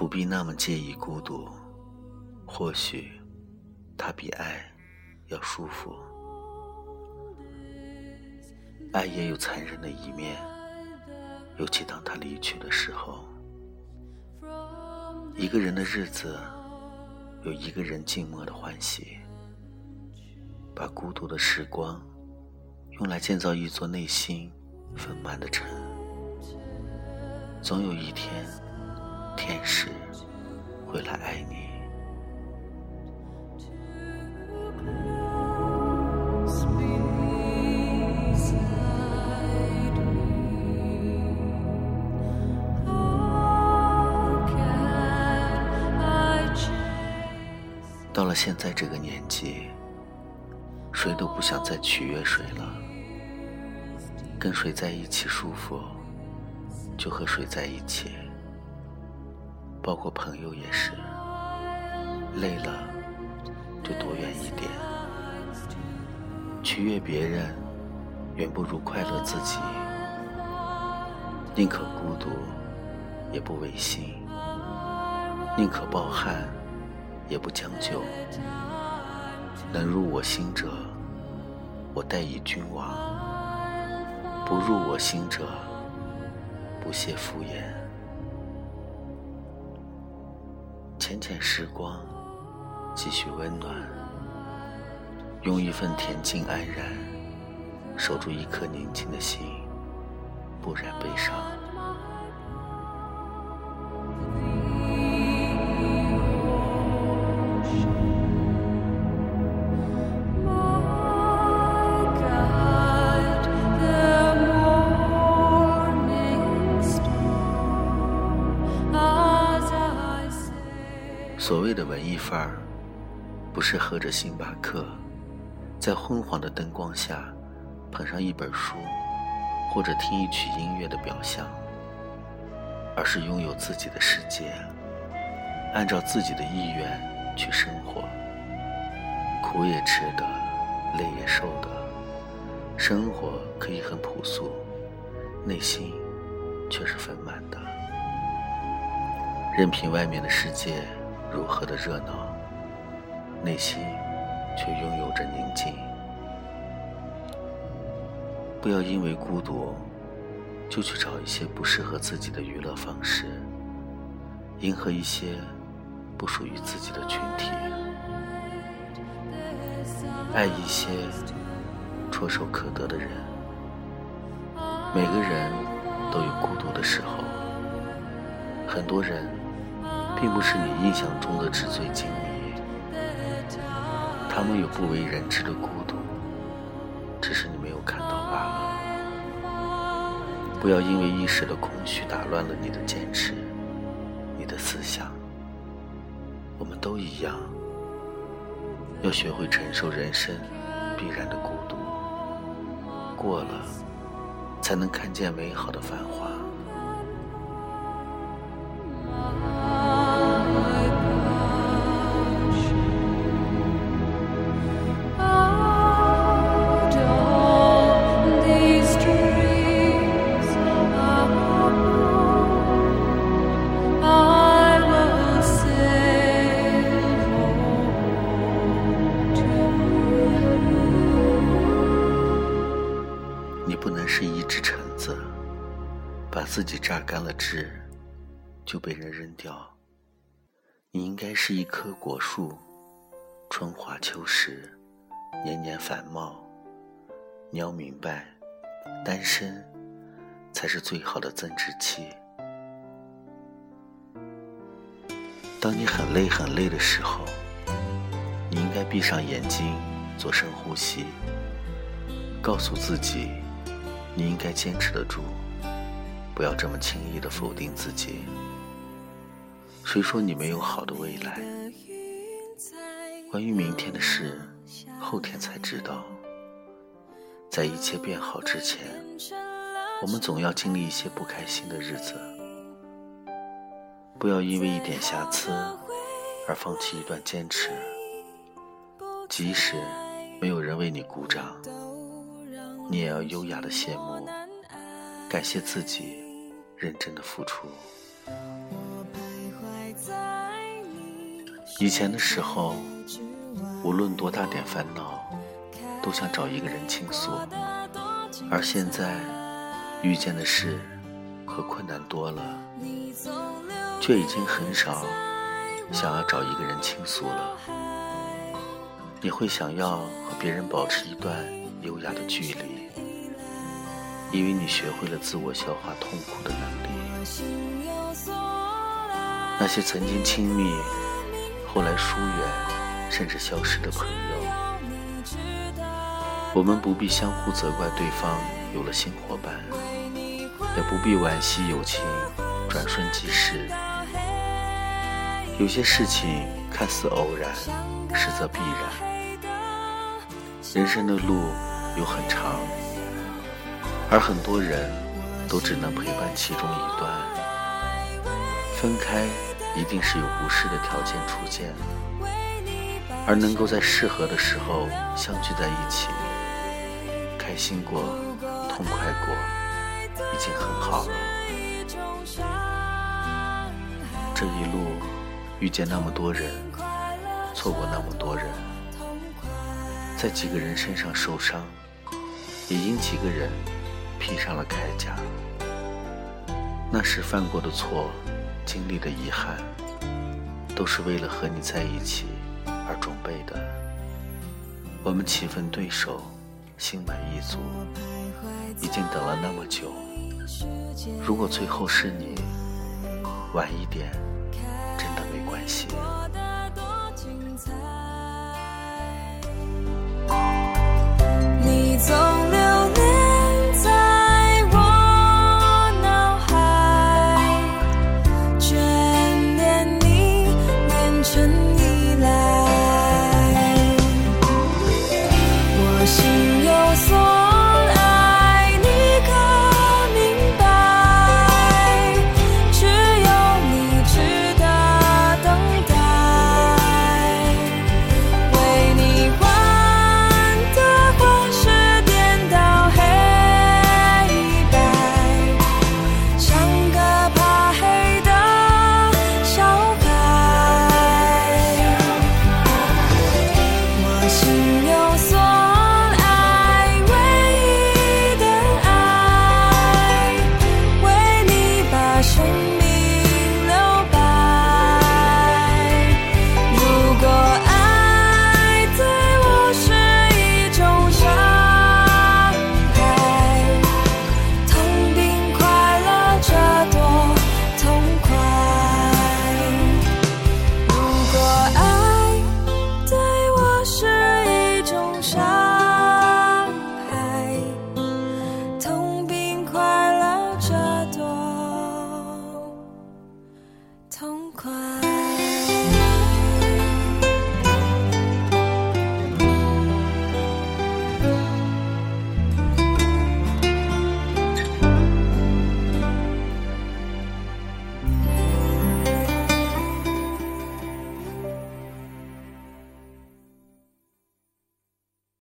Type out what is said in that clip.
不必那么介意孤独，或许它比爱要舒服。爱也有残忍的一面，尤其当他离去的时候。一个人的日子，有一个人静默的欢喜。把孤独的时光，用来建造一座内心丰满的城。总有一天，天使会来爱你。到了现在这个年纪，谁都不想再取悦谁了。跟谁在一起舒服，就和谁在一起。包括朋友也是，累了就躲远一点。取悦别人，远不如快乐自己。宁可孤独，也不违心；宁可抱憾。也不将就，能入我心者，我待以君王；不入我心者，不屑敷衍。浅浅时光，继续温暖，用一份恬静安然，守住一颗宁静的心，不染悲伤。所谓的文艺范儿，不是喝着星巴克，在昏黄的灯光下捧上一本书，或者听一曲音乐的表象，而是拥有自己的世界，按照自己的意愿去生活，苦也吃的，累也受的，生活可以很朴素，内心却是丰满的，任凭外面的世界。如何的热闹，内心却拥有着宁静。不要因为孤独，就去找一些不适合自己的娱乐方式，迎合一些不属于自己的群体，爱一些唾手可得的人。每个人都有孤独的时候，很多人。并不是你印象中的纸醉金迷，他们有不为人知的孤独，只是你没有看到罢了。不要因为一时的空虚打乱了你的坚持，你的思想。我们都一样，要学会承受人生必然的孤独，过了，才能看见美好的繁华。你不能是一只橙子把自己榨干了汁，就被人扔掉。你应该是一棵果树，春华秋实，年年繁茂。你要明白，单身才是最好的增值期。当你很累很累的时候，你应该闭上眼睛，做深呼吸，告诉自己，你应该坚持得住。不要这么轻易的否定自己。谁说你没有好的未来？关于明天的事，后天才知道。在一切变好之前，我们总要经历一些不开心的日子。不要因为一点瑕疵而放弃一段坚持。即使没有人为你鼓掌，你也要优雅的谢幕，感谢自己。认真的付出。以前的时候，无论多大点烦恼，都想找一个人倾诉；而现在，遇见的事和困难多了，却已经很少想要找一个人倾诉了。你会想要和别人保持一段优雅的距离，因为你学会了自我消化痛苦的能力。那些曾经亲密，后来疏远，甚至消失的朋友，我们不必相互责怪对方有了新伙伴，也不必惋惜友情转瞬即逝。有些事情看似偶然，实则必然。人生的路有很长，而很多人都只能陪伴其中一段。分开一定是有不适的条件出现，而能够在适合的时候相聚在一起，开心过，痛快过，已经很好了。这一路遇见那么多人，错过那么多人。在几个人身上受伤，也因几个人披上了铠甲。那时犯过的错，经历的遗憾，都是为了和你在一起而准备的。我们棋逢对手，心满意足，已经等了那么久。如果最后是你，晚一点，真的没关系。